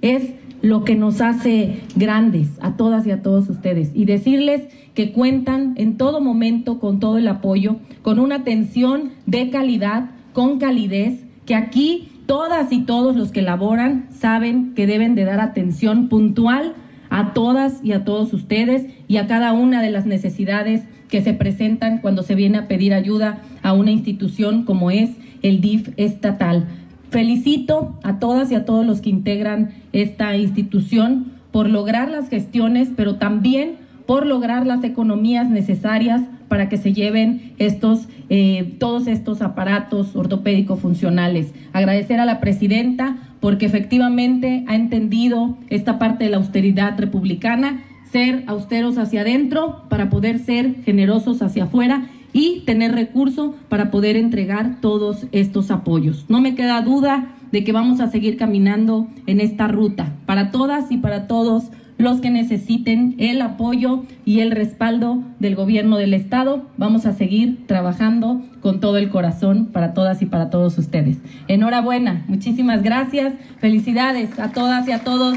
es lo que nos hace grandes a todas y a todos ustedes y decirles que cuentan en todo momento con todo el apoyo, con una atención de calidad, con calidez, que aquí todas y todos los que laboran saben que deben de dar atención puntual a todas y a todos ustedes y a cada una de las necesidades que se presentan cuando se viene a pedir ayuda a una institución como es el DIF estatal. Felicito a todas y a todos los que integran esta institución por lograr las gestiones, pero también por lograr las economías necesarias para que se lleven estos, eh, todos estos aparatos ortopédicos funcionales. Agradecer a la presidenta porque efectivamente ha entendido esta parte de la austeridad republicana, ser austeros hacia adentro para poder ser generosos hacia afuera y tener recursos para poder entregar todos estos apoyos. No me queda duda de que vamos a seguir caminando en esta ruta para todas y para todos los que necesiten el apoyo y el respaldo del gobierno del Estado. Vamos a seguir trabajando con todo el corazón para todas y para todos ustedes. Enhorabuena, muchísimas gracias, felicidades a todas y a todos.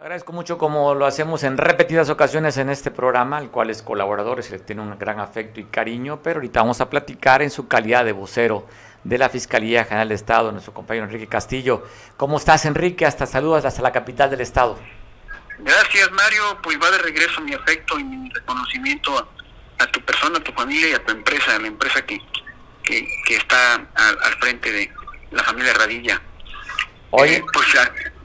Agradezco mucho como lo hacemos en repetidas ocasiones en este programa, al cual es colaboradores, se le tiene un gran afecto y cariño, pero ahorita vamos a platicar en su calidad de vocero de la Fiscalía General de Estado, nuestro compañero Enrique Castillo. ¿Cómo estás, Enrique? Hasta saludos hasta la capital del Estado. Gracias, Mario. Pues va de regreso mi afecto y mi reconocimiento a, tu persona, a tu familia y a tu empresa, a la empresa que, que, está al, frente de la familia Radilla. Oye, eh, pues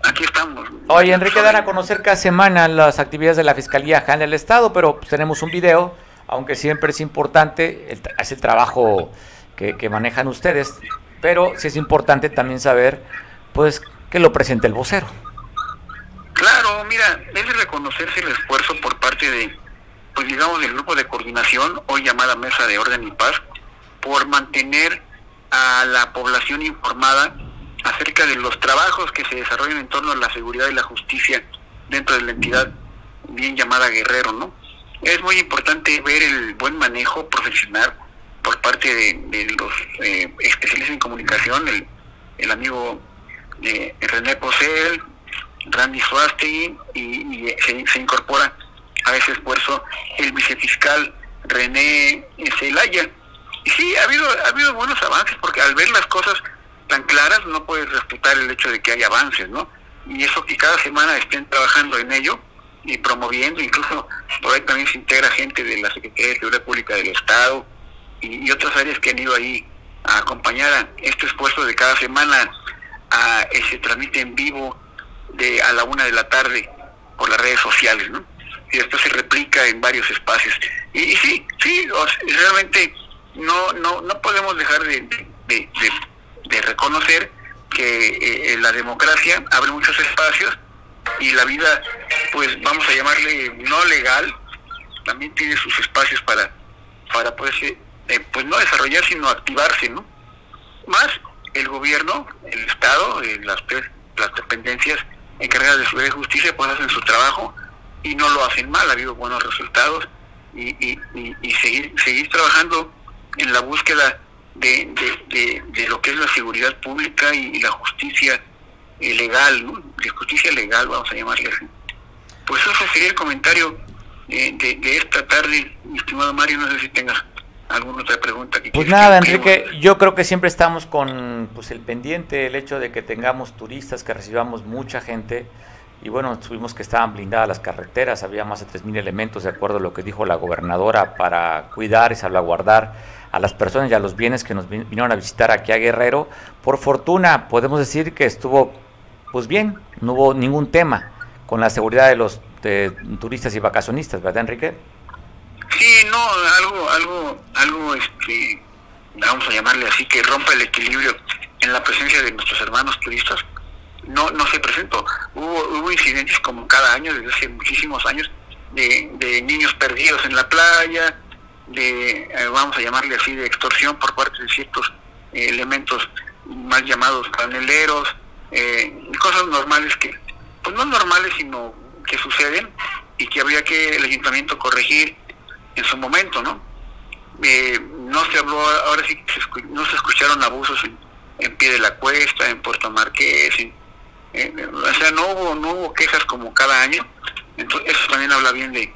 aquí estamos. Oye, Enrique, dan a conocer cada semana las actividades de la Fiscalía General del Estado, pero pues, tenemos un video, aunque siempre es importante, el, es el trabajo que, que manejan ustedes, pero sí es importante también saber, pues, que lo presente el vocero. Claro, mira, debe reconocerse el esfuerzo por parte de, pues digamos, del grupo de coordinación, hoy llamada Mesa de Orden y Paz, por mantener a la población informada acerca de los trabajos que se desarrollan en torno a la seguridad y la justicia dentro de la entidad bien llamada Guerrero, ¿no? Es muy importante ver el buen manejo profesional por parte de, los eh, especialistas en comunicación, el, amigo de René Posel, Randy Suástegui y, se, incorpora a ese esfuerzo el vicefiscal René Zelaya. Y sí, ha habido, ha habido buenos avances, porque al ver las cosas tan claras no puedes respetar el hecho de que hay avances, ¿no? Y eso que cada semana estén trabajando en ello y promoviendo, incluso por ahí también se integra gente de la Secretaría de Seguridad Pública del Estado y, otras áreas que han ido ahí a acompañar a este esfuerzo de cada semana, a, eh, se transmite en vivo de a la una de la tarde por las redes sociales, ¿no? Y después se replica en varios espacios. Y, sí, sí, realmente no, no, no podemos dejar de, de, reconocer que eh, la democracia abre muchos espacios y la vida, pues vamos a llamarle no legal, también tiene sus espacios para, para poderse, eh, pues no desarrollar, sino activarse, ¿no? Más el gobierno, el Estado, eh, las, las dependencias encargadas de seguridad y justicia pues hacen su trabajo y no lo hacen mal, ha habido buenos resultados y, y, seguir, seguir trabajando en la búsqueda de, de, lo que es la seguridad pública y, la justicia eh, legal, ¿no? de justicia legal, vamos a llamarle así. Pues eso sería el comentario eh, de, esta tarde, mi estimado Mario, no sé si tengas alguna otra pregunta. Que pues nada, Enrique, yo creo que siempre estamos con pues el pendiente, el hecho de que tengamos turistas, que recibamos mucha gente y bueno, tuvimos que estaban blindadas las carreteras, había más de 3.000 elementos, de acuerdo a lo que dijo la gobernadora, para cuidar y salvaguardar a las personas y a los bienes que nos vinieron a visitar aquí a Guerrero. Por fortuna, podemos decir que estuvo pues bien, no hubo ningún tema con la seguridad de los turistas y vacacionistas, ¿verdad, Enrique? Sí, no, algo, algo, algo, este, vamos a llamarle así, que rompa el equilibrio en la presencia de nuestros hermanos turistas no, no se presentó. Hubo, hubo incidentes como cada año, desde hace muchísimos años, de, de niños perdidos en la playa, de, eh, vamos a llamarle así, de extorsión por parte de ciertos eh, elementos mal llamados paneleros, eh, cosas normales que, pues no normales, sino que suceden y que habría que el ayuntamiento corregir en su momento, ¿no? no se habló, ahora sí no se escucharon abusos en, en pie de la cuesta, en Puerto Marqués, en, eh, o sea, no hubo, no hubo quejas como cada año. Entonces, eso también habla bien de,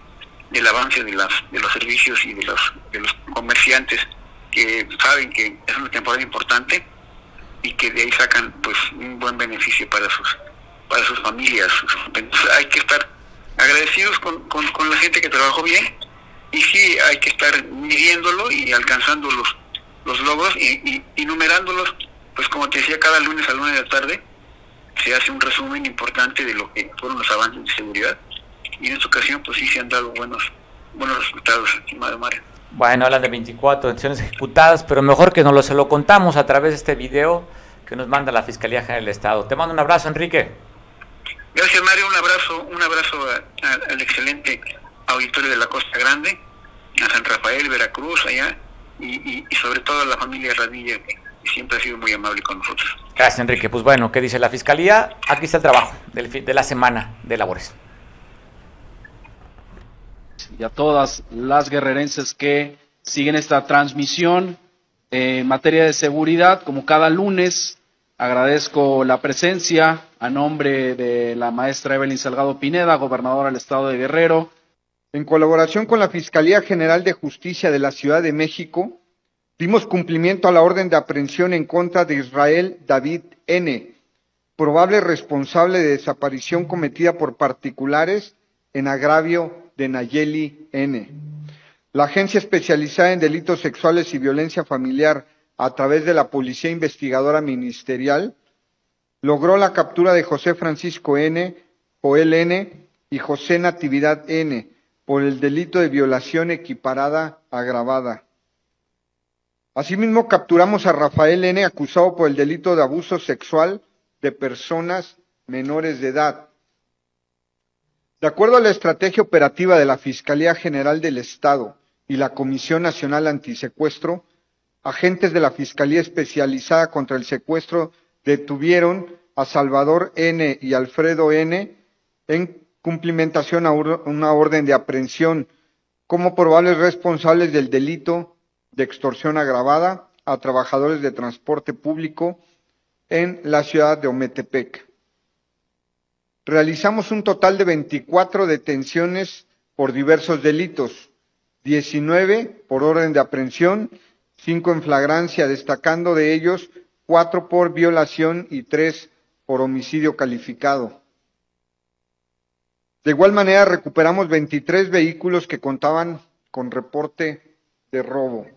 del avance de, las, de los servicios y de los, de los comerciantes que saben que es una temporada importante y que de ahí sacan pues un buen beneficio para sus para sus familias. Entonces, hay que estar agradecidos con, con, la gente que trabajó bien y sí hay que estar midiéndolo y alcanzando los, los logros y, y, numerándolos, pues como te decía, cada lunes a lunes de la tarde se hace un resumen importante de lo que fueron los avances de seguridad y en esta ocasión pues sí se han dado buenos buenos resultados, estimado Mario. Bueno, hablan de 24 detenciones ejecutadas, pero mejor que nos lo, se lo contamos a través de este video que nos manda la Fiscalía General del Estado. Te mando un abrazo, Enrique. Gracias, Mario. Un abrazo, un abrazo al excelente auditorio de la Costa Grande, a San Rafael, Veracruz, allá, y, y, sobre todo a la familia Radilla, siempre ha sido muy amable con nosotros. Gracias, Enrique. Pues bueno, ¿qué dice la Fiscalía? Aquí está el trabajo de la semana de labores. Y a todas las guerrerenses que siguen esta transmisión en materia de seguridad, como cada lunes, agradezco la presencia a nombre de la maestra Evelyn Salgado Pineda, gobernadora del estado de Guerrero. En colaboración con la Fiscalía General de Justicia de la Ciudad de México, Dimos cumplimiento a la orden de aprehensión en contra de Israel David N., probable responsable de desaparición cometida por particulares en agravio de Nayeli N. La agencia especializada en delitos sexuales y violencia familiar a través de la Policía Investigadora Ministerial logró la captura de José Francisco N., Joel N. y José Natividad N. por el delito de violación equiparada agravada. Asimismo, capturamos a Rafael N., acusado por el delito de abuso sexual de personas menores de edad. De acuerdo a la estrategia operativa de la Fiscalía General del Estado y la Comisión Nacional Antisecuestro, agentes de la Fiscalía Especializada contra el Secuestro detuvieron a Salvador N. y Alfredo N. en cumplimentación a una orden de aprehensión como probables responsables del delito de extorsión agravada a trabajadores de transporte público en la ciudad de Ometepec. Realizamos un total de 24 detenciones por diversos delitos, 19 por orden de aprehensión, 5 en flagrancia, destacando de ellos 4 por violación y 3 por homicidio calificado. De igual manera, recuperamos 23 vehículos que contaban con reporte de robo.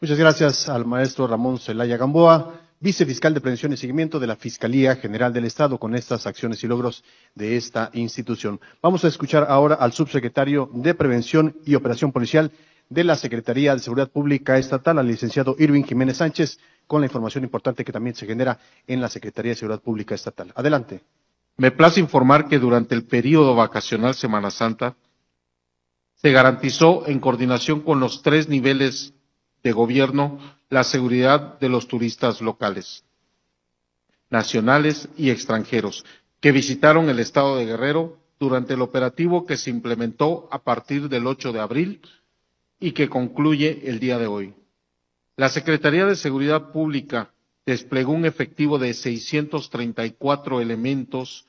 Muchas gracias al maestro Ramón Celaya Gamboa, vicefiscal de Prevención y Seguimiento de la Fiscalía General del Estado, con estas acciones y logros de esta institución. Vamos a escuchar ahora al subsecretario de Prevención y Operación Policial de la Secretaría de Seguridad Pública Estatal, al licenciado Irving Jiménez Sánchez, con la información importante que también se genera en la Secretaría de Seguridad Pública Estatal. Adelante. Me place informar que durante el periodo vacacional Semana Santa se garantizó en coordinación con los tres niveles de gobierno la seguridad de los turistas locales, nacionales y extranjeros, que visitaron el estado de Guerrero durante el operativo que se implementó a partir del 8 de abril y que concluye el día de hoy. La Secretaría de Seguridad Pública desplegó un efectivo de 634 elementos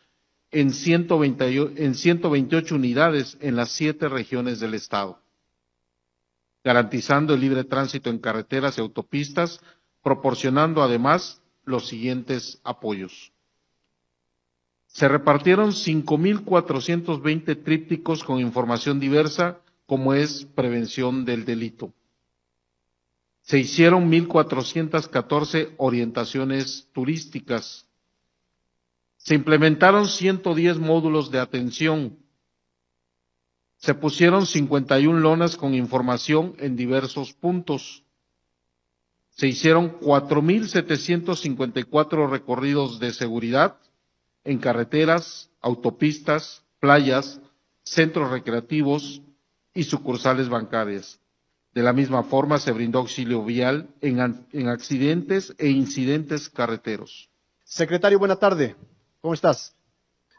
en, 128 unidades en las siete regiones del Estado, garantizando el libre tránsito en carreteras y autopistas, proporcionando además los siguientes apoyos. Se repartieron 5.420 trípticos con información diversa, como es prevención del delito. Se hicieron 1.414 orientaciones turísticas. Se implementaron 110 módulos de atención. Se pusieron 51 lonas con información en diversos puntos. Se hicieron 4.754 recorridos de seguridad en carreteras, autopistas, playas, centros recreativos y sucursales bancarias. De la misma forma, se brindó auxilio vial en, accidentes e incidentes carreteros. Secretario, buena tarde. ¿Cómo estás?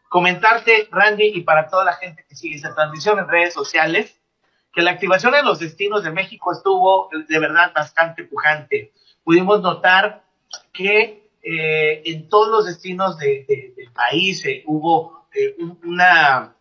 Comentarte, Randy, y para toda la gente que sigue esta transmisión en redes sociales, que la activación en los destinos de México estuvo de verdad bastante pujante. Pudimos notar que eh, en todos los destinos del país eh, hubo eh, una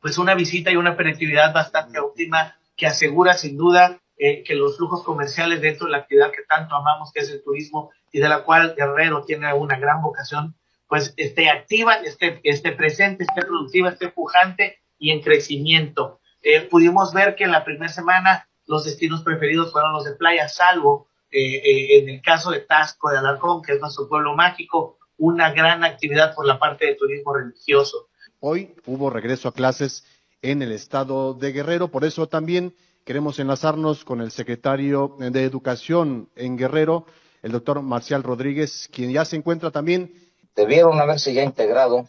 pues una visita y una penetrabilidad bastante óptima que asegura sin duda eh, que los flujos comerciales dentro de la actividad que tanto amamos, que es el turismo, y de la cual Guerrero tiene una gran vocación, pues esté activa, esté, esté presente, esté productiva, esté pujante y en crecimiento. Eh, pudimos ver que en la primera semana los destinos preferidos fueron los de playa, salvo eh, en el caso de Tasco de Alarcón, que es nuestro pueblo mágico, una gran actividad por la parte de turismo religioso. Hoy hubo regreso a clases en el estado de Guerrero, por eso también Queremos enlazarnos con el secretario de Educación en Guerrero, el doctor Marcial Rodríguez, quien ya se encuentra también. Debieron haberse ya integrado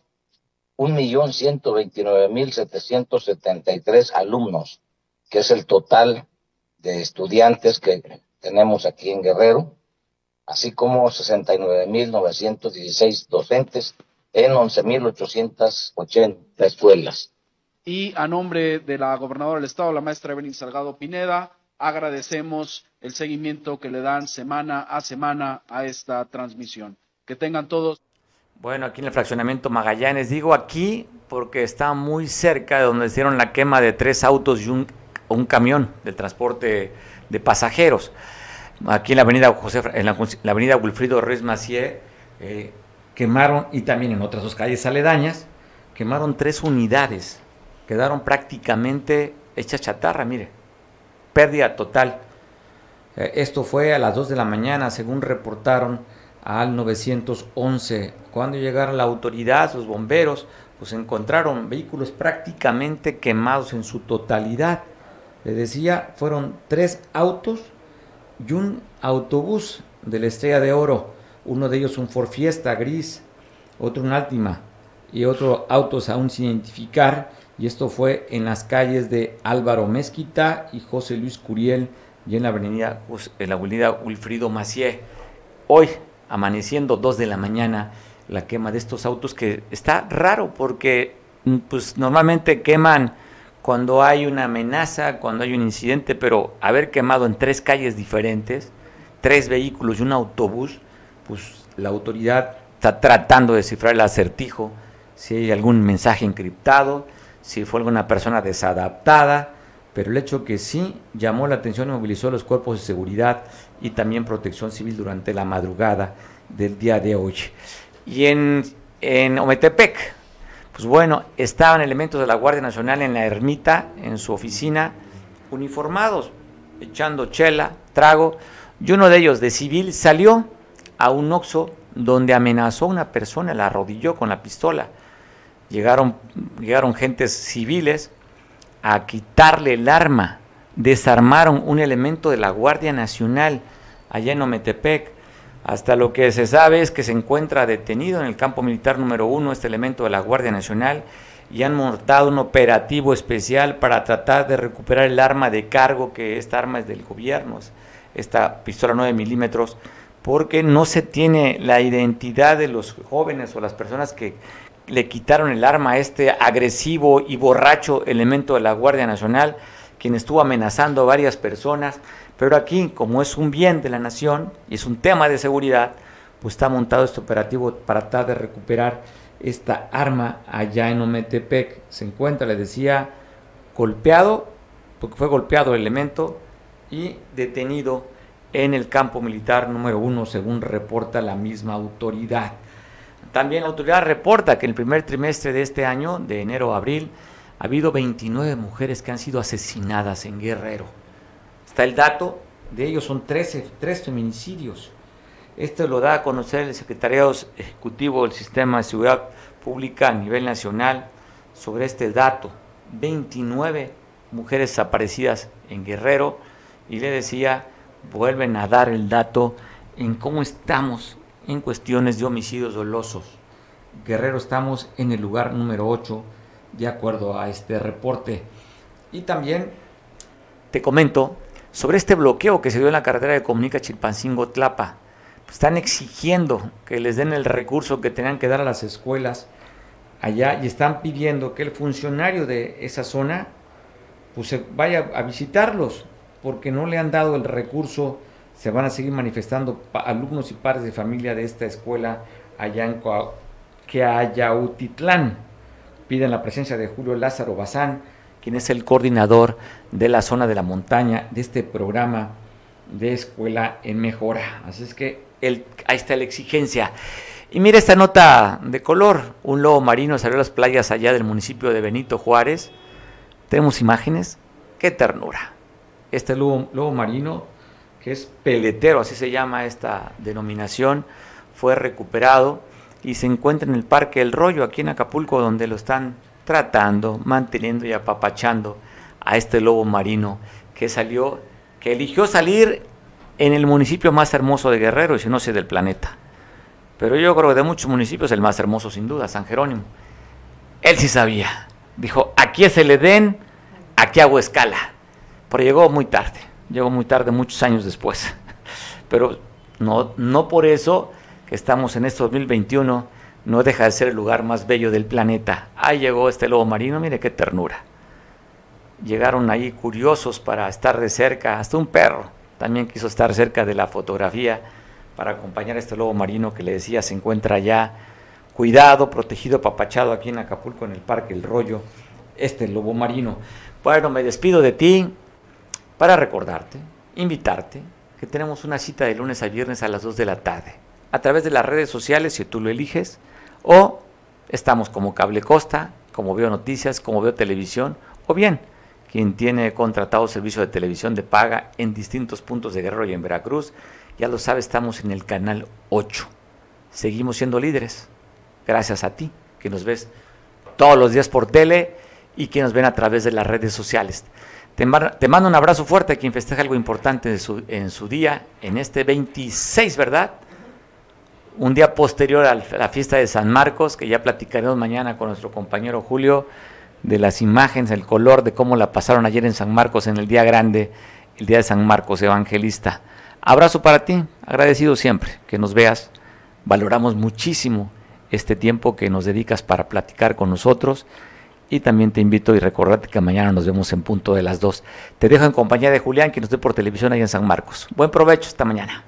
un millón ciento veintinueve mil setecientos setenta y tres alumnos, que es el total de estudiantes que tenemos aquí en Guerrero, así como sesenta y nueve mil novecientos dieciséis docentes en once mil ochocientas ochenta escuelas. Y a nombre de la gobernadora del estado, la maestra Evelyn Salgado Pineda, agradecemos el seguimiento que le dan semana a semana a esta transmisión. Que tengan todos. Bueno, aquí en el fraccionamiento Magallanes, digo aquí porque está muy cerca de donde hicieron la quema de tres autos y un, camión de transporte de pasajeros. Aquí en la avenida José, en la, avenida Wilfrido Ruiz Macié, eh, quemaron, y también en otras dos calles aledañas, quemaron tres unidades quedaron prácticamente hechas chatarra, mire, pérdida total. Eh, esto fue a las 2 de la mañana, según reportaron al 911. Cuando llegaron la autoridad, los bomberos, pues encontraron vehículos prácticamente quemados en su totalidad. Le decía, fueron tres autos y un autobús de la Estrella de Oro. Uno de ellos un Ford Fiesta gris, otro un Altima y otro autos aún sin identificar y esto fue en las calles de Álvaro Mezquita y José Luis Curiel y en la avenida, en la avenida Wilfrido Macié. Hoy, amaneciendo 2 de la mañana, la quema de estos autos que está raro porque mm, pues normalmente queman cuando hay una amenaza, cuando hay un incidente, pero haber quemado en tres calles diferentes, tres vehículos y un autobús, pues la autoridad está tratando de descifrar el acertijo, si hay algún mensaje encriptado, si fue alguna persona desadaptada, pero el hecho que sí llamó la atención y movilizó los cuerpos de seguridad y también protección civil durante la madrugada del día de hoy. Y en, en Ometepec, pues bueno, estaban elementos de la Guardia Nacional en la ermita, en su oficina, uniformados, echando chela, trago, y uno de ellos de civil salió a un oxo donde amenazó a una persona, la arrodilló con la pistola llegaron, llegaron gentes civiles a quitarle el arma, desarmaron un elemento de la Guardia Nacional allá en Ometepec. Hasta lo que se sabe es que se encuentra detenido en el campo militar número uno este elemento de la Guardia Nacional y han montado un operativo especial para tratar de recuperar el arma de cargo, que esta arma es del gobierno, esta pistola 9 milímetros, porque no se tiene la identidad de los jóvenes o las personas que le quitaron el arma a este agresivo y borracho elemento de la Guardia Nacional, quien estuvo amenazando a varias personas, pero aquí, como es un bien de la nación y es un tema de seguridad, pues está montado este operativo para tratar de recuperar esta arma allá en Ometepec. Se encuentra, les decía, golpeado, porque fue golpeado el elemento, y detenido en el campo militar número uno, según reporta la misma autoridad. También la autoridad reporta que en el primer trimestre de este año, de enero a abril, ha habido 29 mujeres que han sido asesinadas en Guerrero. Está el dato, de ellos son 13, 3 feminicidios. Esto lo da a conocer el Secretariado Ejecutivo del Sistema de Seguridad Pública a nivel nacional sobre este dato. 29 mujeres desaparecidas en Guerrero y le decía, vuelven a dar el dato en cómo estamos en cuestiones de homicidios dolosos. Guerrero estamos en el lugar número 8 de acuerdo a este reporte. Y también te comento sobre este bloqueo que se dio en la carretera de Comunica Chilpancingo-Tlapa. Están exigiendo que les den el recurso que tenían que dar a las escuelas allá y están pidiendo que el funcionario de esa zona pues vaya a visitarlos porque no le han dado el recurso, se van a seguir manifestando alumnos y padres de familia de esta escuela allá en Queayautitlán. Piden la presencia de Julio Lázaro Bazán, quien es el coordinador de la zona de la montaña de este programa de escuela en mejora. Así es que ahí está la exigencia. Y mira esta nota de color. Un lobo marino salió a las playas allá del municipio de Benito Juárez. Tenemos imágenes. Qué ternura este lobo, marino, que es peletero, así se llama esta denominación, fue recuperado y se encuentra en el Parque El Rollo, aquí en Acapulco, donde lo están tratando, manteniendo y apapachando a este lobo marino que salió, que eligió salir en el municipio más hermoso de Guerrero, y si no sé del planeta. Pero yo creo que de muchos municipios el más hermoso sin duda, San Jerónimo. Él sí sabía. Dijo, aquí es el Edén, aquí hago escala pero llegó muy tarde, llegó muy tarde, muchos años después. Pero no, no por eso que estamos en este 2021, no deja de ser el lugar más bello del planeta. Ahí llegó este lobo marino, mire qué ternura. Llegaron ahí curiosos para estar de cerca, hasta un perro también quiso estar cerca de la fotografía para acompañar a este lobo marino que le decía se encuentra ya cuidado, protegido, papachado aquí en Acapulco, en el Parque El Rollo, este lobo marino. Bueno, me despido de ti, para recordarte, invitarte, que tenemos una cita de lunes a viernes a las 2 de la tarde, a través de las redes sociales si tú lo eliges, o estamos como Cable Costa, como Veo Noticias, como Veo Televisión, o bien quien tiene contratado servicio de televisión de paga en distintos puntos de Guerrero y en Veracruz, ya lo sabe, estamos en el canal 8. Seguimos siendo líderes, gracias a ti, que nos ves todos los días por tele y que nos ven a través de las redes sociales. Te, mando un abrazo fuerte a quien festeja algo importante en su día, en este 26, ¿verdad? Un día posterior a la fiesta de San Marcos, que ya platicaremos mañana con nuestro compañero Julio, de las imágenes, el color de cómo la pasaron ayer en San Marcos, en el día grande, el día de San Marcos Evangelista. Abrazo para ti, agradecido siempre que nos veas. Valoramos muchísimo este tiempo que nos dedicas para platicar con nosotros y también te invito y recordarte que mañana nos vemos en punto de las 2. Te dejo en compañía de Julián, que nos ve por televisión ahí en San Marcos. Buen provecho esta mañana.